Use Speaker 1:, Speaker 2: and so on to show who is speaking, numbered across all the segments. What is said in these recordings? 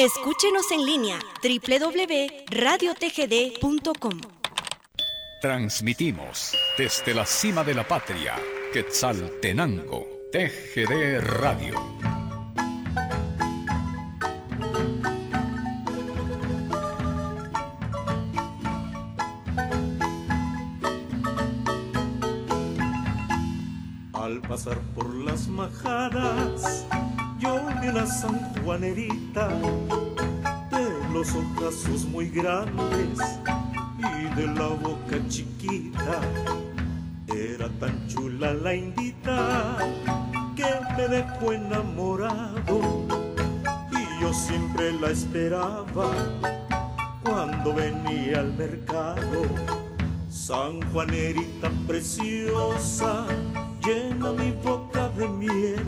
Speaker 1: Escúchenos en línea www.radiotgd.com.
Speaker 2: Transmitimos desde la cima de la patria, Quetzaltenango, TGD Radio.
Speaker 3: Al pasar por las una sanjuanerita de los ojazos muy grandes y de la boca chiquita. Era tan chula la indita que me dejó enamorado y yo siempre la esperaba cuando venía al mercado. San Juanerita preciosa, llena mi boca de miel,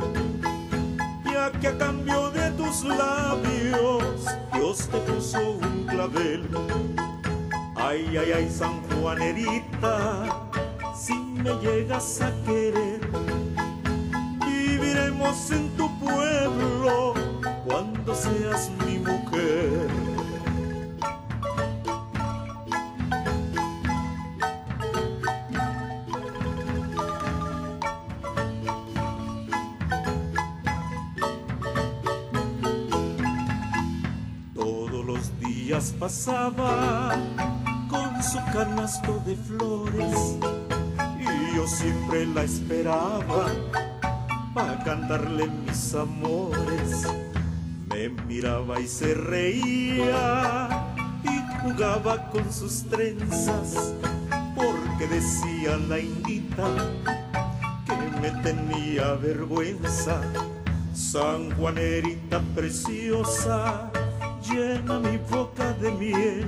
Speaker 3: que a cambio de tus labios Dios te puso un clavel. Ay, ay, ay, San Juanerita, si me llegas a querer, viviremos en tu pueblo cuando seas con su canasto de flores y yo siempre la esperaba para cantarle mis amores. Me miraba y se reía y jugaba con sus trenzas porque decía la indita que me tenía vergüenza. San Juanerita preciosa, llena mi boca de miel.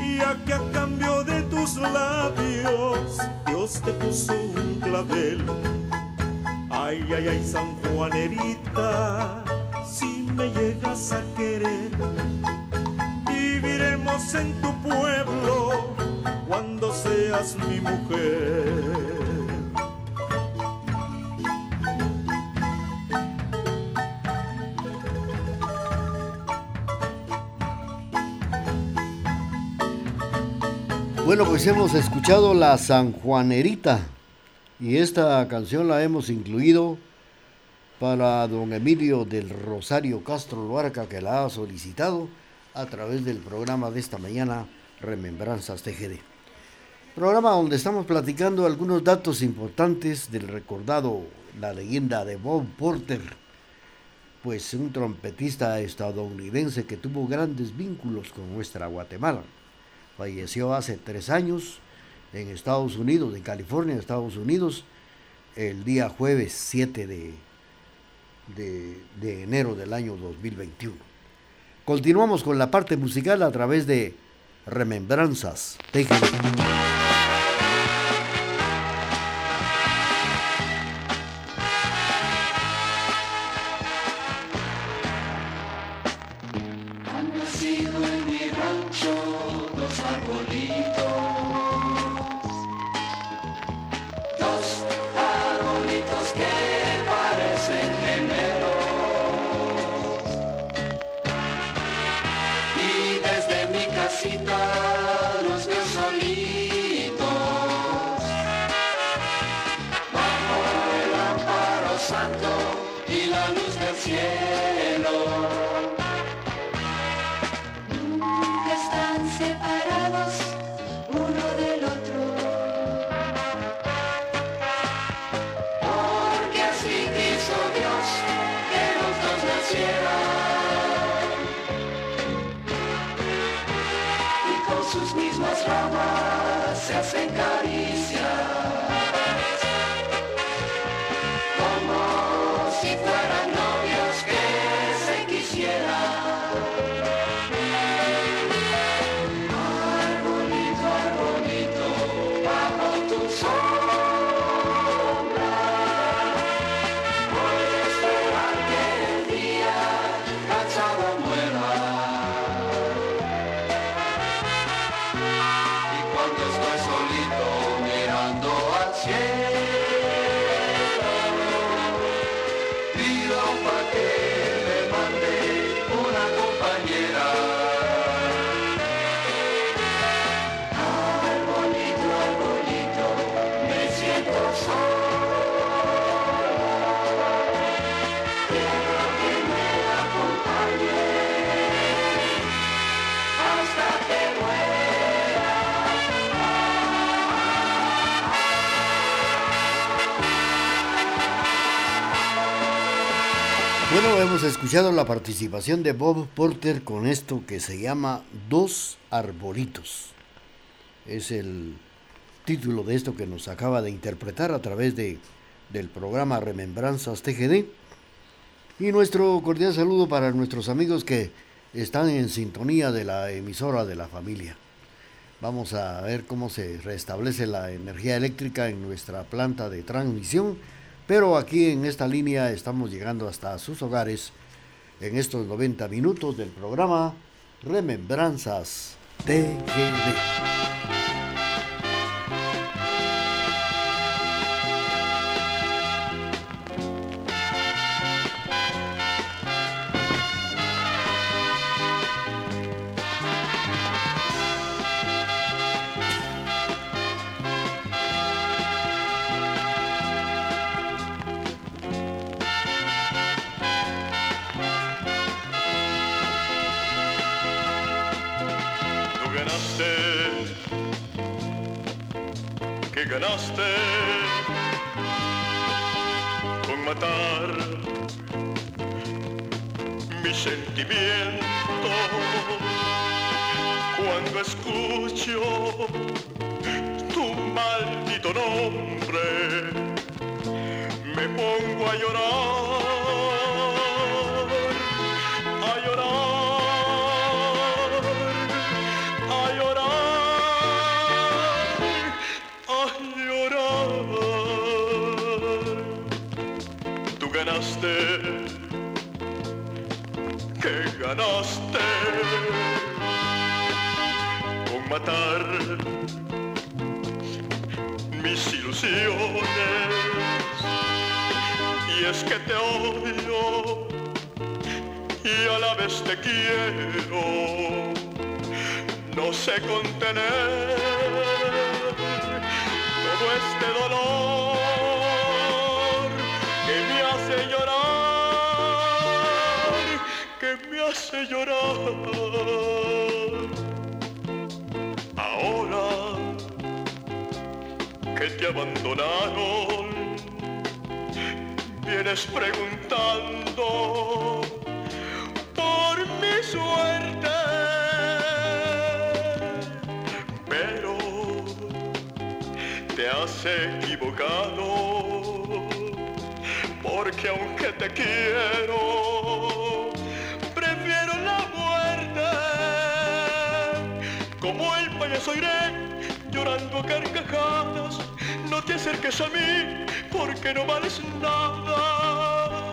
Speaker 3: Y a que a cambio de tus labios, Dios te puso un clavel. Ay, ay, ay, San Juanerita, si me llegas a querer, viviremos en tu pueblo cuando seas mi mujer.
Speaker 4: Bueno, pues hemos escuchado la Sanjuanerita y esta canción la hemos incluido para don Emilio del Rosario Castro Luarca que la ha solicitado a través del programa de esta mañana Remembranzas TGD. Programa donde estamos platicando algunos datos importantes del recordado la leyenda de Bob Porter, pues un trompetista estadounidense que tuvo grandes vínculos con nuestra Guatemala. Falleció hace tres años en Estados Unidos, en California, Estados Unidos, el día jueves 7 de, de, enero del año 2021. Continuamos con la parte musical a través de Remembranzas.
Speaker 5: Yeah.
Speaker 6: Bueno, hemos escuchado la participación de Bob Porter con esto que se llama Dos Arbolitos. Es el título de esto que nos acaba de interpretar a través de, del programa Remembranzas TGD. Y nuestro cordial saludo para nuestros amigos que están en sintonía de la emisora de la familia. Vamos a ver cómo se restablece la energía eléctrica en nuestra planta de transmisión pero aquí en esta línea estamos llegando hasta sus hogares en estos 90 minutos del programa Remembranzas TGD.
Speaker 7: ganaste, que ganaste con matar mis sentimientos cuando escucho tu maldito nombre me pongo a llorar. que ganaste con matar mis ilusiones. Y es que te odio y a la vez te quiero. No sé contener todo este dolor. hace llorar. Ahora que te abandonaron,
Speaker 6: vienes preguntando por mi suerte. Pero te has equivocado, porque aunque te quiero, dando carcajadas. No te acerques
Speaker 7: a mí porque
Speaker 6: no vales nada.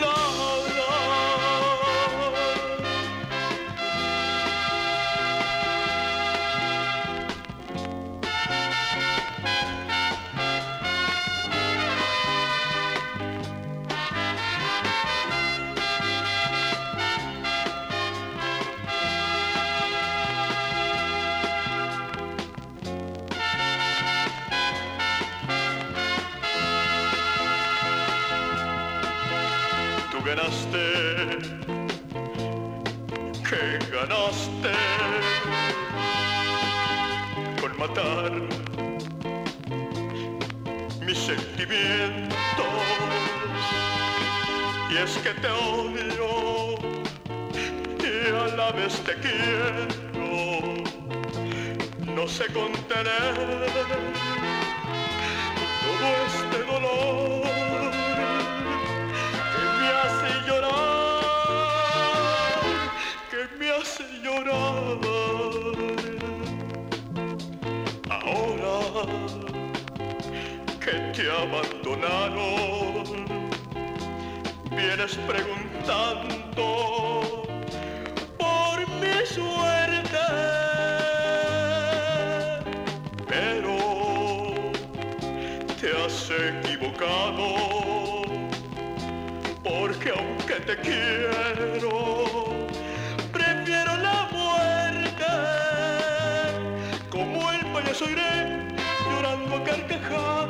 Speaker 6: Nada. ganaste con matar mis sentimientos. Y es que te odio y a
Speaker 7: la vez te
Speaker 6: quiero. No sé contener que te abandonaron. Vienes preguntando por mi suerte, pero te has equivocado, porque aunque te quiero, prefiero
Speaker 7: la muerte, como el payaso iré llorando a carcajadas.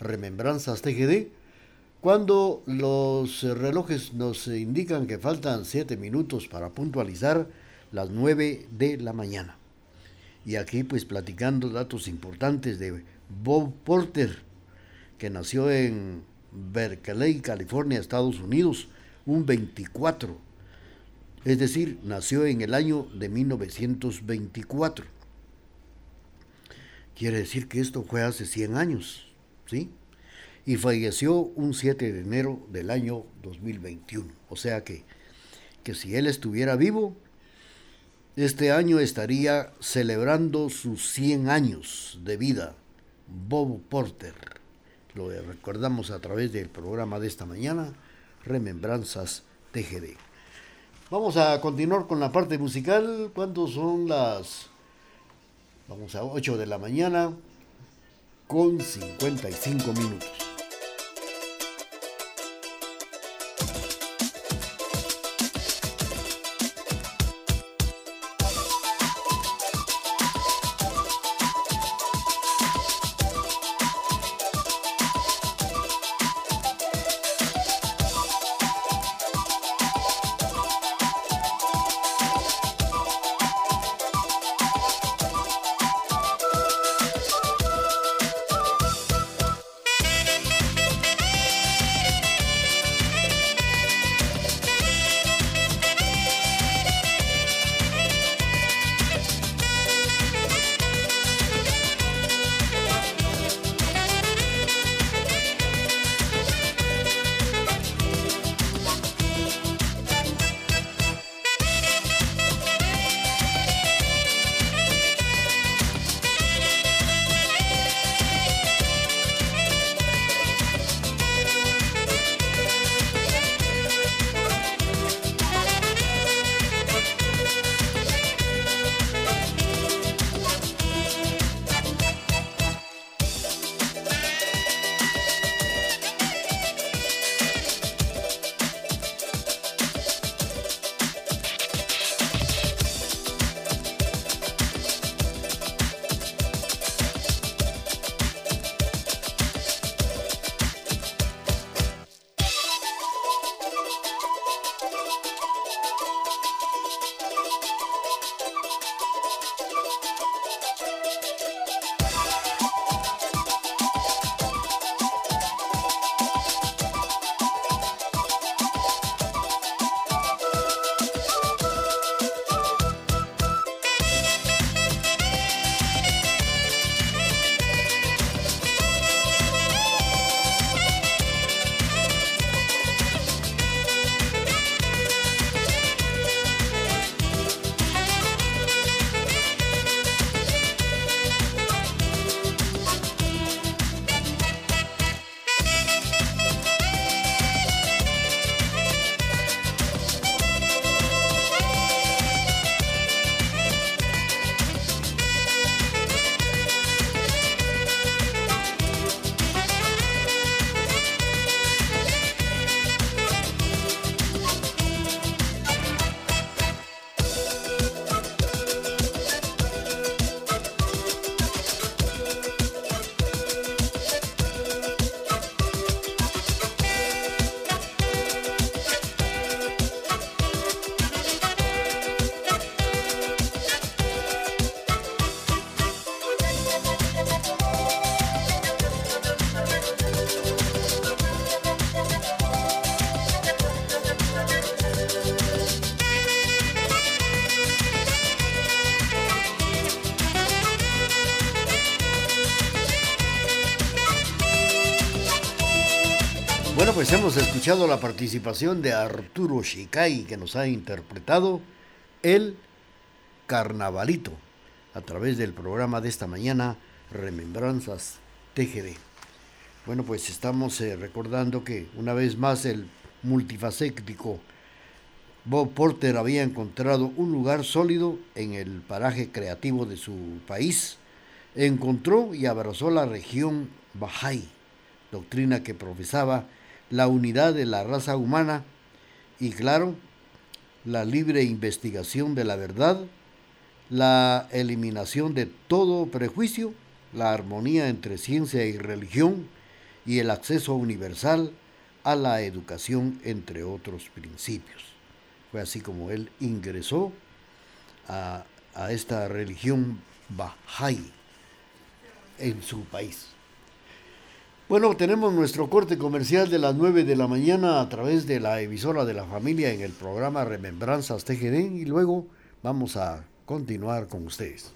Speaker 7: Remembranzas TGD, cuando los relojes nos indican que faltan siete minutos para puntualizar las 9 de la mañana. Y aquí pues platicando datos importantes de Bob Porter, que nació en Berkeley, California, Estados Unidos, un 24. Es decir, nació en el año de 1924. Quiere decir que esto fue hace 100 años, ¿sí? Y falleció un 7 de enero del año 2021. O sea que, que si él estuviera vivo, este año estaría celebrando sus 100 años de vida. Bob Porter. Lo recordamos a través del programa de esta mañana, Remembranzas TGD. Vamos a continuar con la parte musical. ¿Cuántos son las? Vamos a 8 de la mañana con 55 minutos. Pues hemos escuchado la participación de Arturo Shikai que nos ha interpretado el Carnavalito a través del programa de esta mañana Remembranzas TGD. Bueno, pues estamos eh, recordando que una vez más el multifacético Bob Porter había encontrado un lugar sólido en el paraje creativo de su país, encontró y abrazó la región Bahá'í, doctrina que profesaba la unidad de la raza humana y, claro, la libre investigación de la verdad, la eliminación de todo prejuicio, la armonía entre ciencia y religión y el acceso universal a la educación, entre otros principios. Fue así como él ingresó a, a esta religión Bahá'í en su país. Bueno, tenemos nuestro corte comercial de las 9 de la mañana a través de la emisora de la familia en el programa Remembranzas TGD y luego vamos a continuar con ustedes.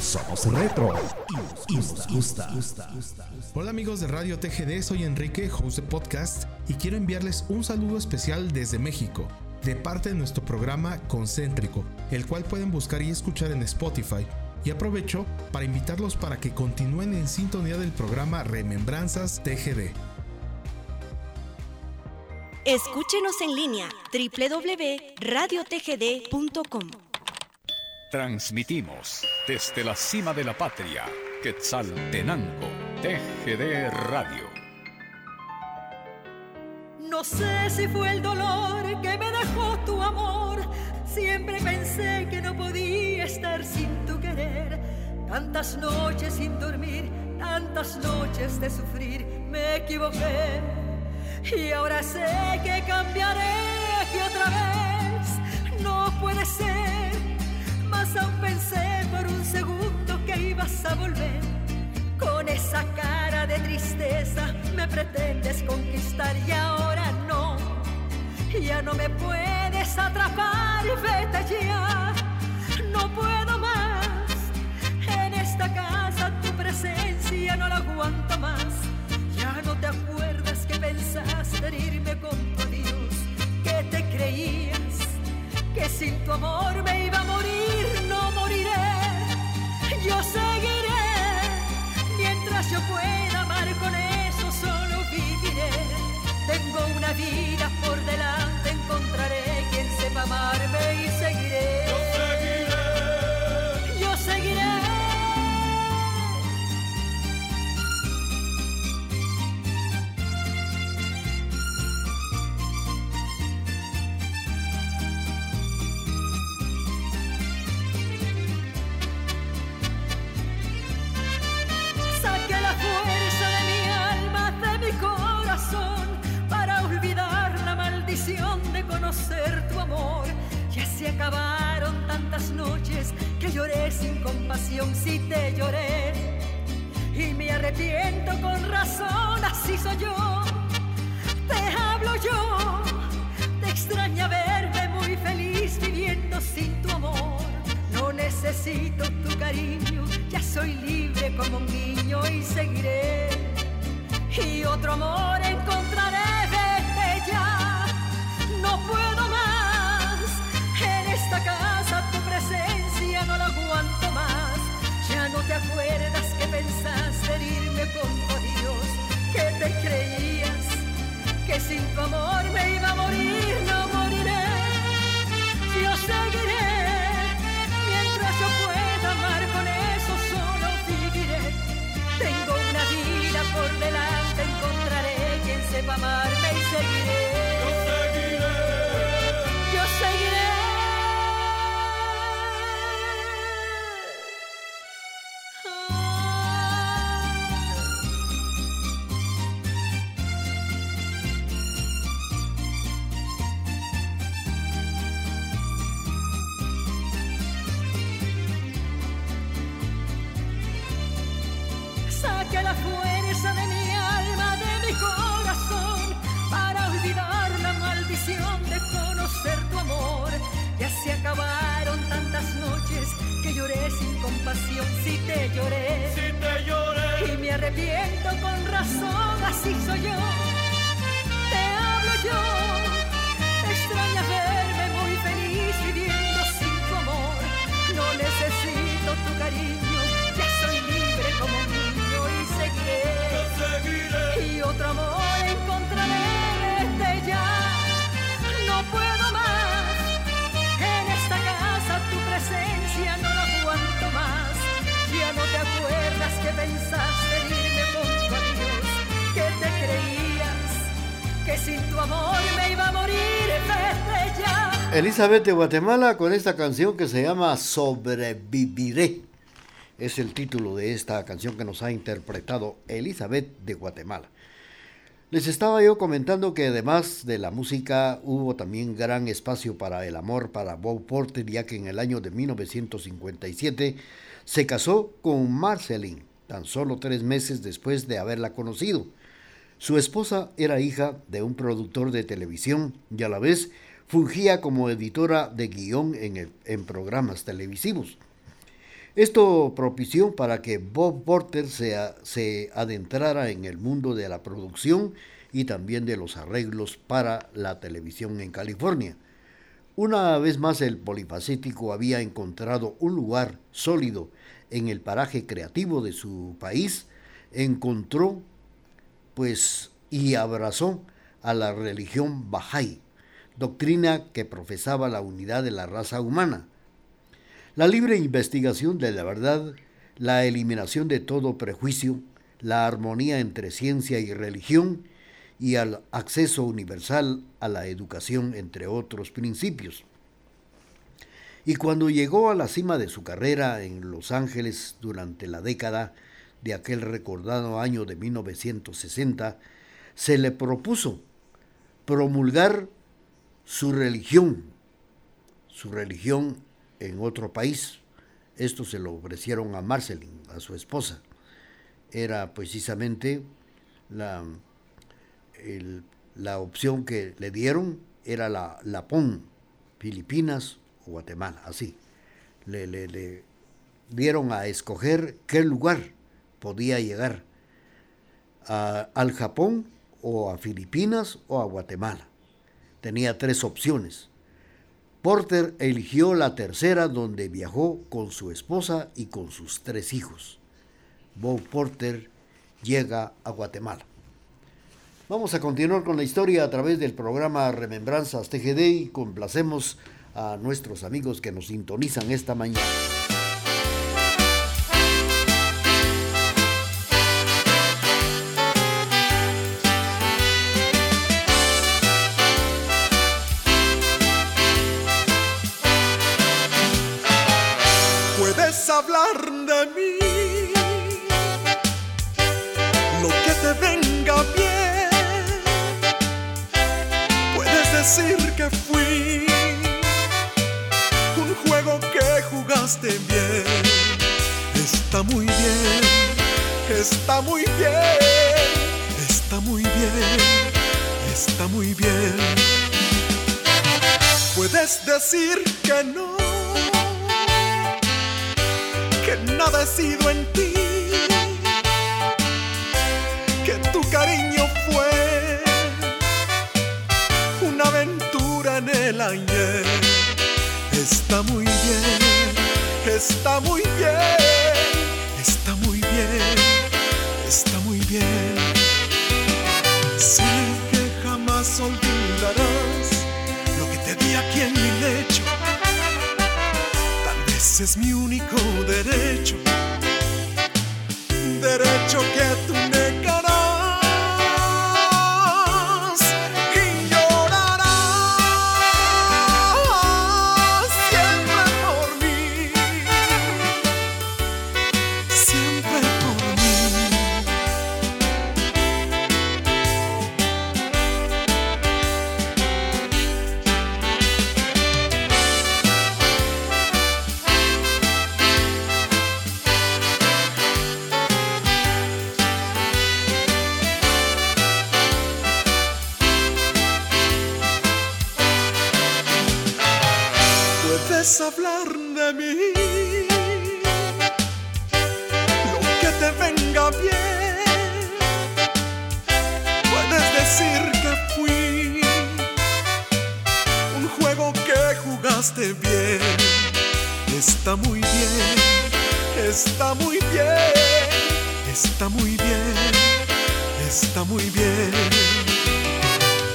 Speaker 8: Somos retro y nos gusta.
Speaker 9: Hola amigos de Radio TGD, soy Enrique, host de podcast, y quiero enviarles un saludo especial desde México, de parte de nuestro programa Concéntrico, el cual pueden buscar y escuchar en Spotify. Y aprovecho para invitarlos para que continúen en sintonía del programa Remembranzas TGD.
Speaker 1: Escúchenos en línea www.radiotgd.com.
Speaker 2: Transmitimos desde la cima de la patria, Quetzaltenango, TGD Radio.
Speaker 10: No sé si fue el dolor que me dejó tu amor. Siempre pensé que no podía estar sin tu querer. Tantas noches sin dormir, tantas noches de sufrir, me equivoqué. Y ahora sé que cambiaré, que otra vez no puede ser. Pensé por un segundo que ibas a volver. Con esa cara de tristeza me pretendes conquistar y ahora no. Ya no me puedes atrapar, vete ya. No puedo más. En esta casa tu presencia no la aguanto más. Ya no te acuerdas que pensaste herirme con tu Dios, que te creías que sin tu amor me iba a morir, moriré. Yo seguiré mientras yo pueda amar con eso solo viviré. Tengo una vida por delante, encontraré quien sepa amarme y seguiré. Conocer tu amor. Ya se acabaron tantas noches que lloré sin compasión, si te lloré. Y me arrepiento con razón, así soy yo. Te hablo yo, te extraña verme muy feliz viviendo sin tu amor. No necesito tu cariño, ya soy libre como un niño y seguiré. Y otro amor encontraré, acuerdas que pensaste herirme con tu Dios, que te creías que sin tu amor me iba a morir, no moriré. Yo seguiré mientras yo pueda amar con eso solo viviré. Tengo una vida por delante, encontraré quien sepa amarme
Speaker 7: Elizabeth de Guatemala con esta canción que se llama Sobreviviré. Es el título de esta canción que nos ha interpretado Elizabeth de Guatemala. Les estaba yo comentando que además de la música hubo también gran espacio para el amor para Bob Porter, ya que en el año de 1957 se casó con Marceline, tan solo tres meses después de haberla conocido. Su esposa era hija de un productor de televisión y a la vez fungía como editora de guion en, programas televisivos. Esto propició para que Bob Porter se adentrara en el mundo de la producción y también de los arreglos para la televisión en California. Una vez más el polifacético había encontrado un lugar sólido en el paraje creativo de su país, encontró pues y abrazó a la religión Bahá'í, doctrina que profesaba la unidad de la raza humana. La libre investigación de la verdad, la eliminación de todo prejuicio, la armonía entre ciencia y religión y el acceso universal a la educación, entre otros principios. Y cuando llegó a la cima de su carrera en Los Ángeles durante la década de aquel recordado año de 1960, se le propuso promulgar su religión, su religión en otro país. Esto se lo ofrecieron a Marceline, a su esposa. Era precisamente la, la opción que le dieron, era la Lapón, Filipinas o Guatemala, así. Le, le- le dieron a escoger qué lugar podía llegar, al Japón o a Filipinas o a Guatemala. Tenía tres opciones. Porter eligió la tercera donde viajó con su esposa y con sus tres hijos. Bob Porter llega a Guatemala. Vamos a continuar con la historia a través del programa Remembranzas TGD y complacemos a nuestros amigos que nos sintonizan esta mañana.
Speaker 11: Fui un juego que jugaste bien. Está muy bien, está muy bien, está muy bien, está muy bien. Puedes decir que no que nada he sido en ti, que tu cariño el ayer. Está muy bien, está muy bien, está muy bien, está muy bien. Sé que jamás olvidarás lo que te di aquí en mi lecho. Tal vez es mi único derecho, derecho que tú bien, está muy bien, está muy bien, está muy bien, está muy bien.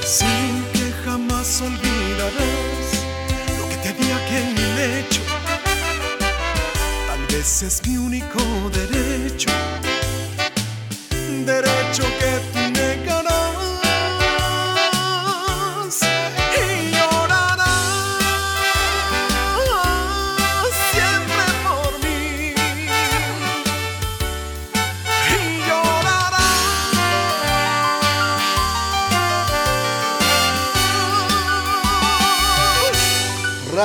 Speaker 11: Sí que jamás olvidarás lo que te di aquel lecho. Tal vez es mi único derecho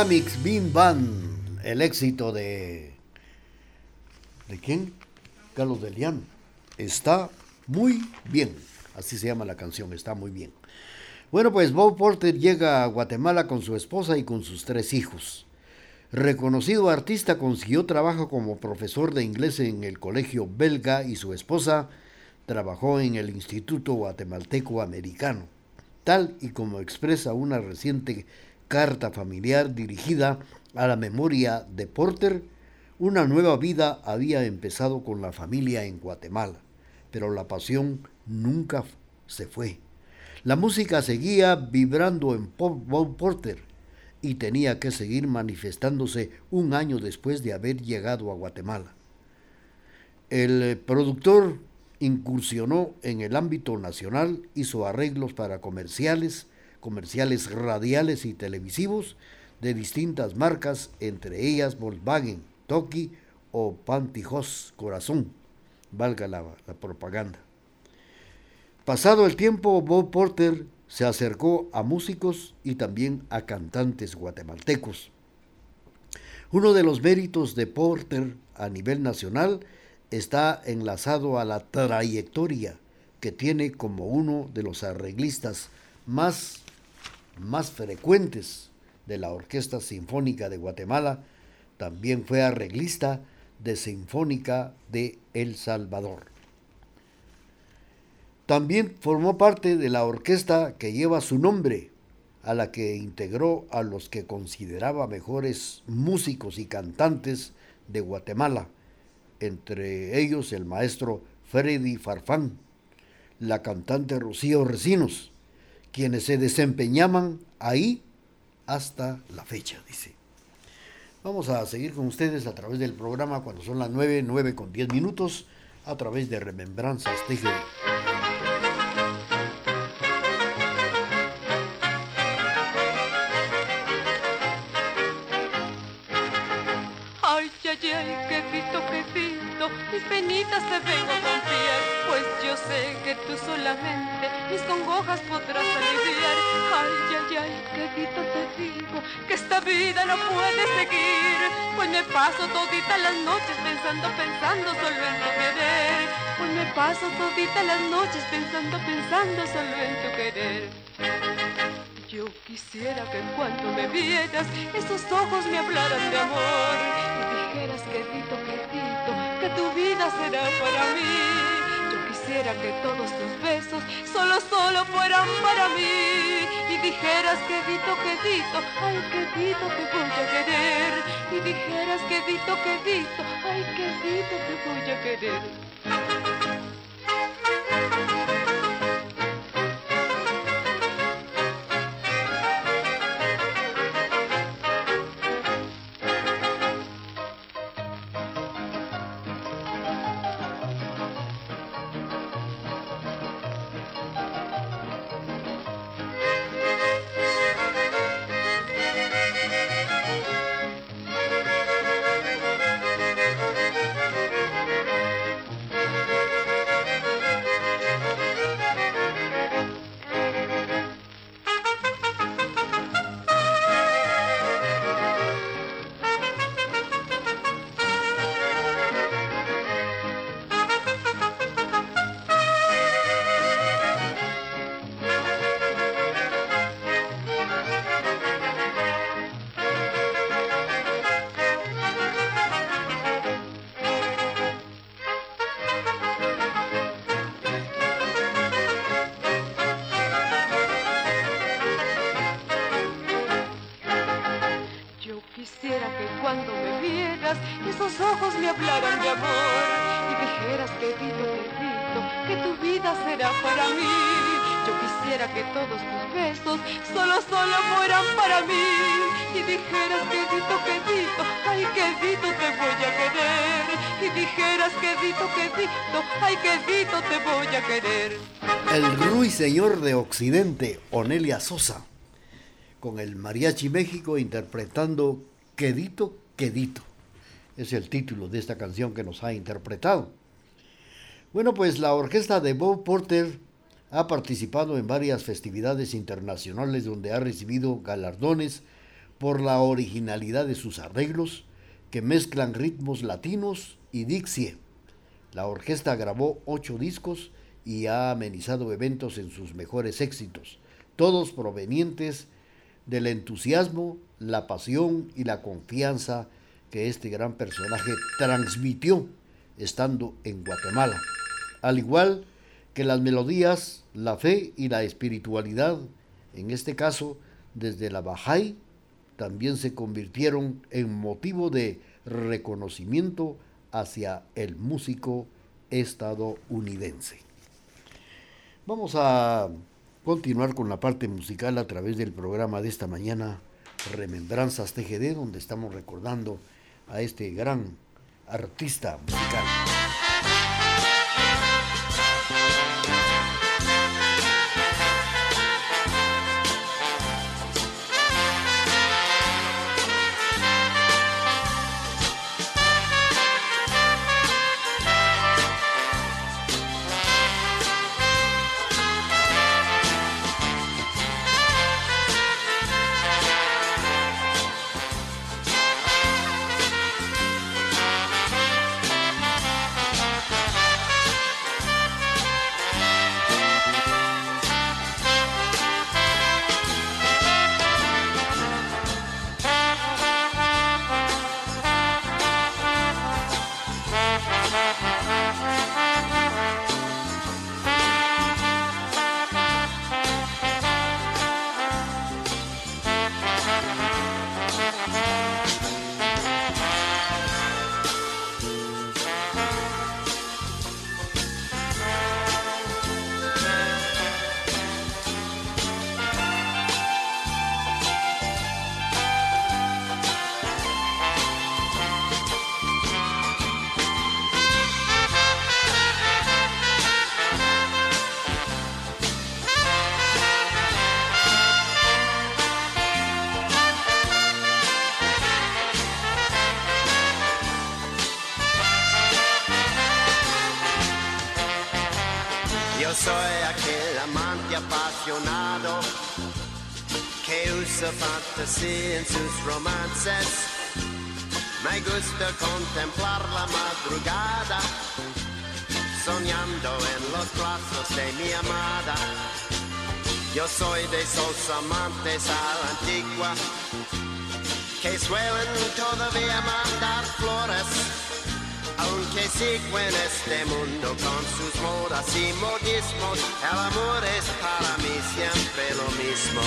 Speaker 7: Ramix Bim Bam, el éxito de. ¿De quién? Carlos Delian. Está muy bien. Así se llama la canción, está muy bien. Bueno, pues Bob Porter llega a Guatemala con su esposa y con sus tres hijos. Reconocido artista, consiguió trabajo como profesor de inglés en el colegio belga y su esposa trabajó en el Instituto Guatemalteco Americano, tal y como expresa una reciente carta familiar dirigida a la memoria de Porter, una nueva vida había empezado con la familia en Guatemala, pero la pasión nunca se fue. La música seguía vibrando en Bob Porter y tenía que seguir manifestándose un año después de haber llegado a Guatemala. El eh, productor incursionó en el ámbito nacional, hizo arreglos para comerciales, comerciales radiales y televisivos de distintas marcas, entre ellas Volkswagen, Toki o Pantijos Corazón, valga la, la propaganda. Pasado el tiempo, Bob Porter se acercó a músicos y también a cantantes guatemaltecos. Uno de los méritos de Porter a nivel nacional está enlazado a la trayectoria que tiene como uno de los arreglistas más, más frecuentes de la Orquesta Sinfónica de Guatemala. También fue arreglista de Sinfónica de El Salvador. También formó parte de la orquesta que lleva su nombre, a la que integró a los que consideraba mejores músicos y cantantes de Guatemala, entre ellos el maestro Freddy Farfán, la cantante Rocío Recinos, quienes se desempeñaban ahí hasta la fecha, dice. Vamos a seguir con ustedes a través del programa cuando son las 9, 9 con 10 minutos, a través de Remembranzas TGV.
Speaker 12: Ay, ay, ay, quedito, quedito, mis penitas te vengo confiar, pues yo sé que tú solamente mis congojas podrás aliviar. Ay, ay, ay, quedito, te digo que esta vida no puede seguir, pues me paso todita las noches pensando, pensando solo en tu querer, pues me paso todita las noches pensando, pensando solo en tu querer. Yo quisiera que cuando me vieras esos ojos me hablaran de amor y dijeras quedito, quedito, que tu vida será para mí. Quisiera que todos tus besos solo, solo fueran para mí y dijeras quedito, quedito, ay quedito te voy a querer y dijeras quedito, quedito, ay quedito te voy a querer. Amor y dijeras que Dito, que tu vida será para mí. Yo quisiera que todos tus besos solo, solo fueran para mí. Y dijeras que Dito, que ay que Dito te voy a querer. Y dijeras que Dito, que ay que Dito te voy a querer.
Speaker 7: El ruiseñor de Occidente, Onelia Sosa, con el Mariachi México interpretando Quedito, Quedito. Es el título de esta canción que nos ha interpretado. Bueno, pues la orquesta de Bob Porter ha participado en varias festividades internacionales donde ha recibido galardones por la originalidad de sus arreglos que mezclan ritmos latinos y Dixie. La orquesta grabó ocho discos y ha amenizado eventos en sus mejores éxitos, todos provenientes del entusiasmo, la pasión y la confianza que este gran personaje transmitió estando en Guatemala al igual que las melodías, la fe y la espiritualidad, en este caso desde la Bahá'í, también se convirtieron en motivo de reconocimiento hacia el músico estadounidense. Vamos a continuar con la parte musical a través del programa de esta mañana, Remembranzas TGD, donde estamos recordando a este gran artista musical.
Speaker 13: En sus romances. Me gusta contemplar la madrugada, soñando en los brazos de mi amada. Yo soy de esos amantes a la antigua, que suelen todavía mandar flores aunque sigo en este mundo con sus modas y modismos, el amor es para mí siempre lo mismo.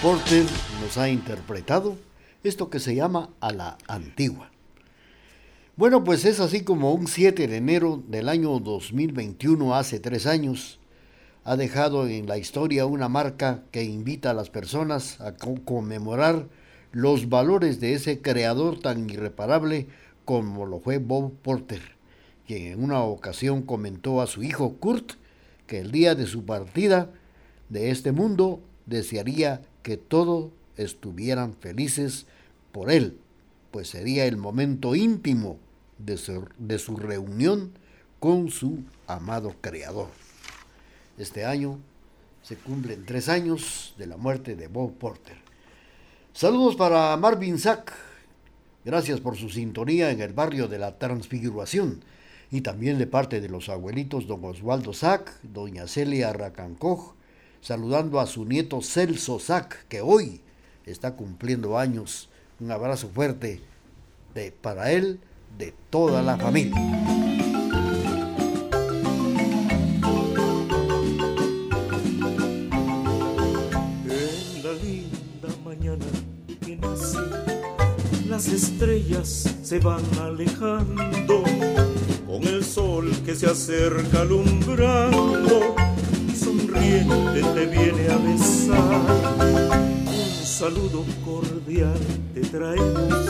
Speaker 7: Porter nos ha interpretado esto que se llama a la antigua. Bueno, pues es así como un 7 de enero del año 2021, hace tres años, ha dejado en la historia una marca que invita a las personas a conmemorar los valores de ese creador tan irreparable como lo fue Bob Porter, quien en una ocasión comentó a su hijo Kurt que el día de su partida de este mundo desearía que todos estuvieran felices por él, pues sería el momento íntimo de su, reunión con su amado Creador. Este año se cumplen tres años de la muerte de Bob Porter. Saludos para Marvin Sack. Gracias por su sintonía en el barrio de la Transfiguración y también de parte de los abuelitos don Osvaldo Sack, doña Celia Racancoj, saludando a su nieto Celso Sack, que hoy está cumpliendo años. Un abrazo fuerte de, para él, de toda la familia.
Speaker 3: En la linda mañana que nací, las estrellas se van alejando, con el sol que se acerca alumbrando, sonriente te viene a besar. Un saludo cordial te traemos,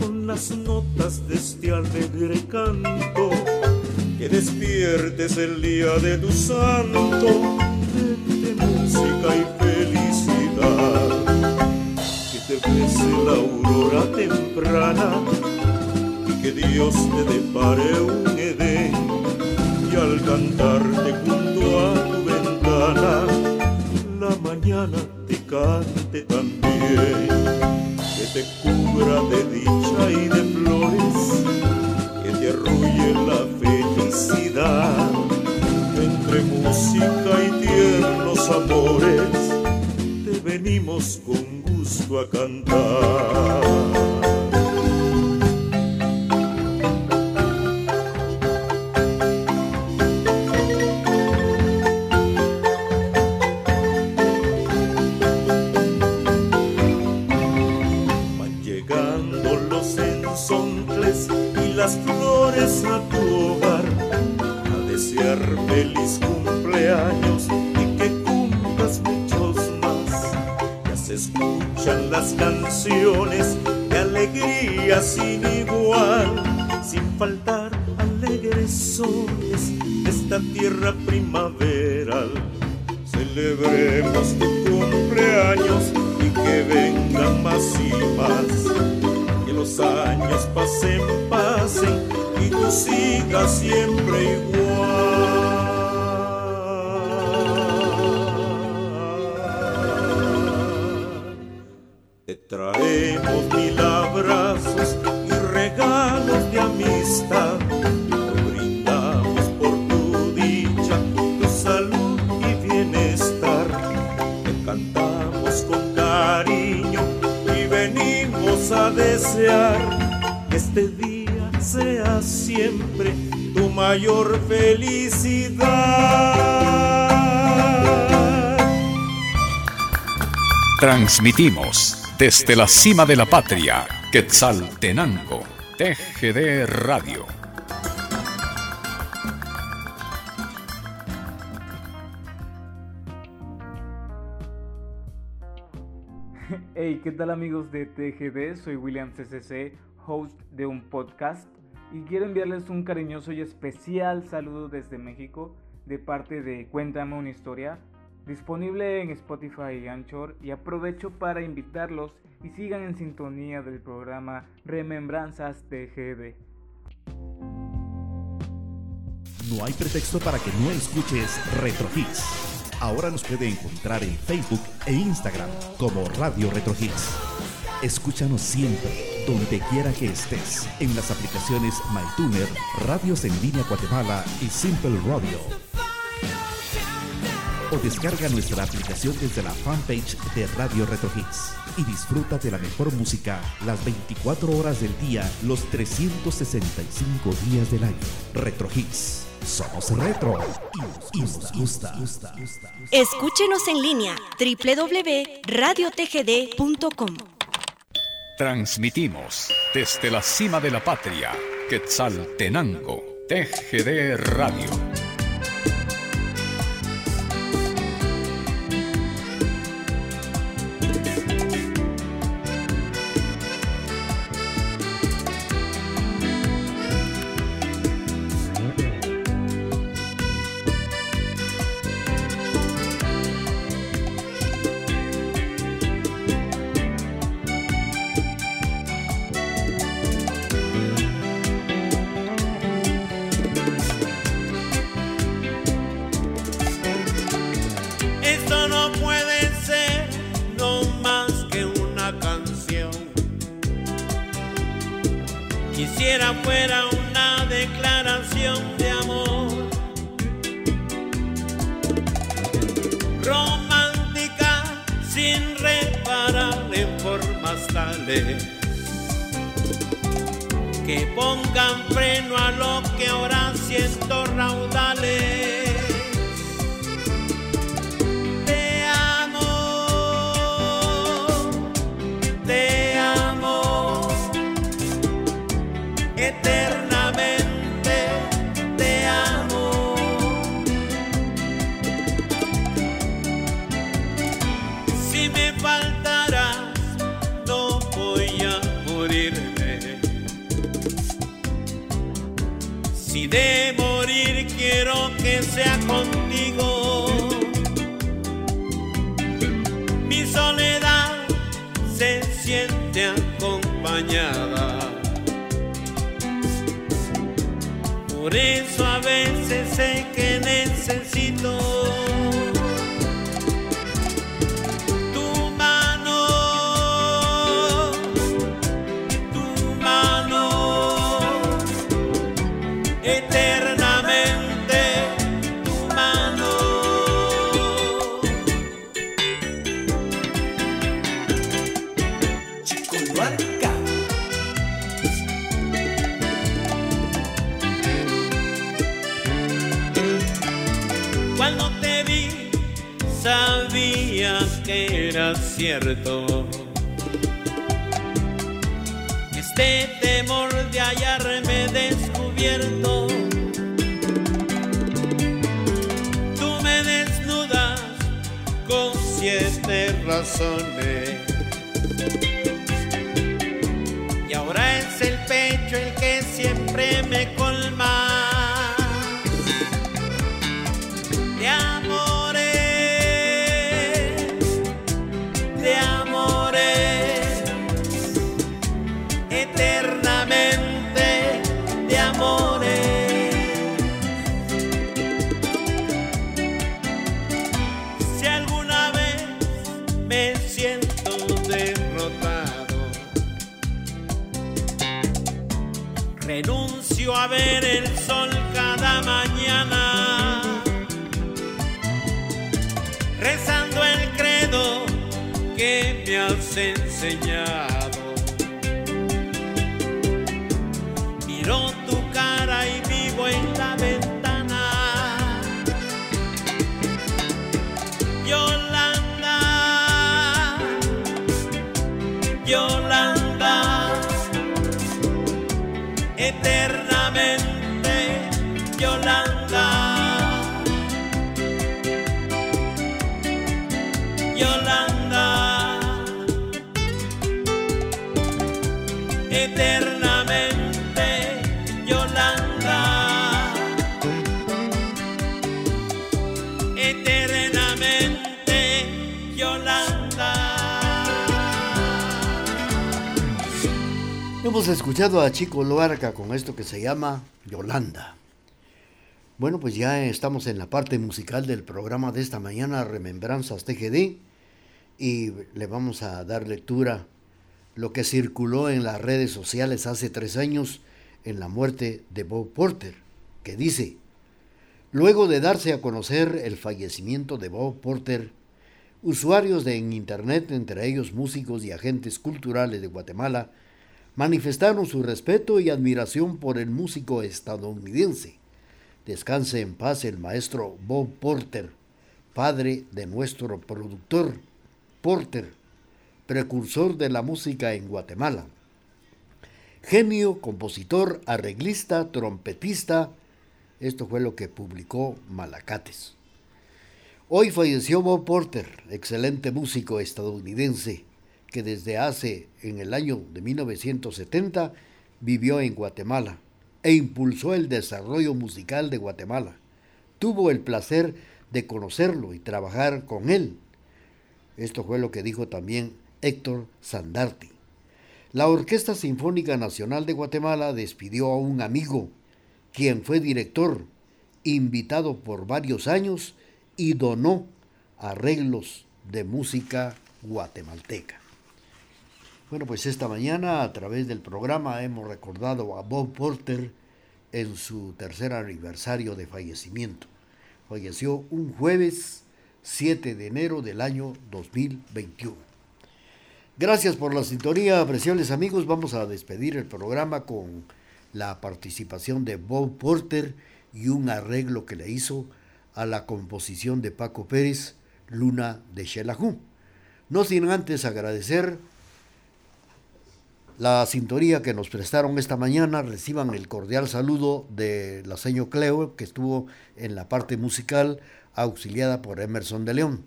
Speaker 3: con las notas de este alegre canto, que despiertes el día de tu santo de música y felicidad. Que te bese la aurora temprana y que Dios te depare un Edén. Y al cantarte junto a la mañana te cante también. Que te cubra de dicha y de flores, que te arrulle la felicidad entre música y tiernos amores, te venimos con gusto a cantar. Traemos mil abrazos y regalos de amistad. Brindamos por tu dicha, tu salud y bienestar. Te cantamos con cariño y venimos a desear que este día sea siempre tu mayor felicidad.
Speaker 2: Transmitimos desde la cima de la patria, Quetzaltenango, TGD Radio.
Speaker 14: Hey, ¿qué tal amigos de TGD? Soy William CCC, host de un podcast y quiero enviarles un cariñoso y especial saludo desde México de parte de Cuéntame una historia, disponible en Spotify y Anchor y aprovecho para invitarlos y sigan en sintonía del programa Remembranzas TGD.
Speaker 8: No hay pretexto para que no escuches Retro Hits. Ahora nos puede encontrar en Facebook e Instagram como Radio Retro Hits. Escúchanos siempre, donde quiera que estés, en las aplicaciones MyTuner, Radios en Línea Guatemala y Simple Radio. O descarga nuestra aplicación desde la fanpage de Radio Retro Hits y disfruta de la mejor música las 24 horas del día, los 365 días del año. Retro Hits. Somos retro y nos gusta.
Speaker 1: Escúchenos en línea www.radiotgd.com.
Speaker 2: Transmitimos desde la cima de la patria, Quetzaltenango, TGD Radio.
Speaker 15: Por eso a veces sé era cierto. Este temor de hallarme descubierto. Tú me desnudas con siete razones. Y ahora es el pecho el que siempre me a ver el sol cada mañana. Rezando el credo que me has enseñado.
Speaker 7: Hemos escuchado a Chico Luarca con esto que se llama Yolanda. Bueno, pues ya estamos en la parte musical del programa de esta mañana, Remembranzas TGD, y le vamos a dar lectura lo que circuló en las redes sociales hace tres años en la muerte de Bob Porter, que dice, luego de darse a conocer el fallecimiento de Bob Porter, usuarios de en Internet, entre ellos músicos y agentes culturales de Guatemala, manifestaron su respeto y admiración por el músico estadounidense. Descanse en paz el maestro Bob Porter, padre de nuestro productor Porter, precursor de la música en Guatemala. Genio, compositor, arreglista, trompetista, esto fue lo que publicó Malacates. Hoy falleció Bob Porter, excelente músico estadounidense, que desde hace, en el año de 1970, vivió en Guatemala e impulsó el desarrollo musical de Guatemala. Tuvo el placer de conocerlo y trabajar con él. Esto fue lo que dijo también Héctor Sandarti. La Orquesta Sinfónica Nacional de Guatemala despidió a un amigo, quien fue director, invitado por varios años y donó arreglos de música guatemalteca. Bueno, pues esta mañana a través del programa hemos recordado a Bob Porter en su tercer aniversario de fallecimiento. Falleció un jueves 7 de enero del año 2021. Gracias por la sintonía, apreciables amigos. Vamos a despedir el programa con la participación de Bob Porter y un arreglo que le hizo a la composición de Paco Pérez, Luna de Xelajú. No sin antes agradecer la sintonía que nos prestaron esta mañana. Reciban el cordial saludo de la señor Cleo, que estuvo en la parte musical, auxiliada por Emerson de León.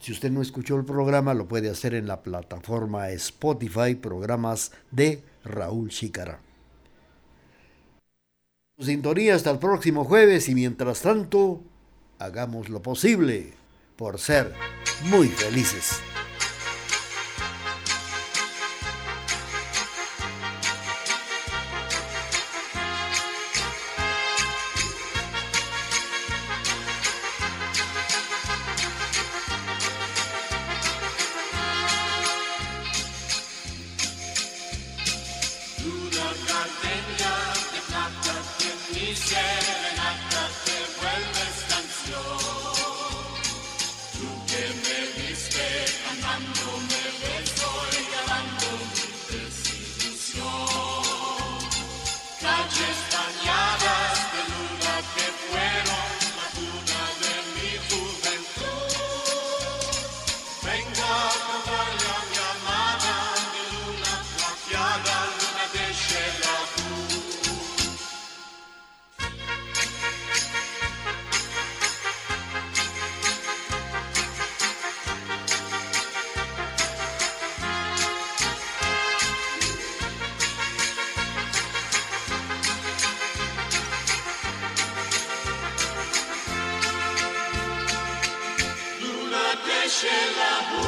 Speaker 7: Si usted no escuchó el programa, lo puede hacer en la plataforma Spotify, programas de Raúl Chicara. Sintonía hasta el próximo jueves y mientras tanto, hagamos lo posible por ser muy felices.
Speaker 16: chez la.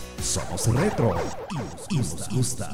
Speaker 8: Somos retro y nos gusta.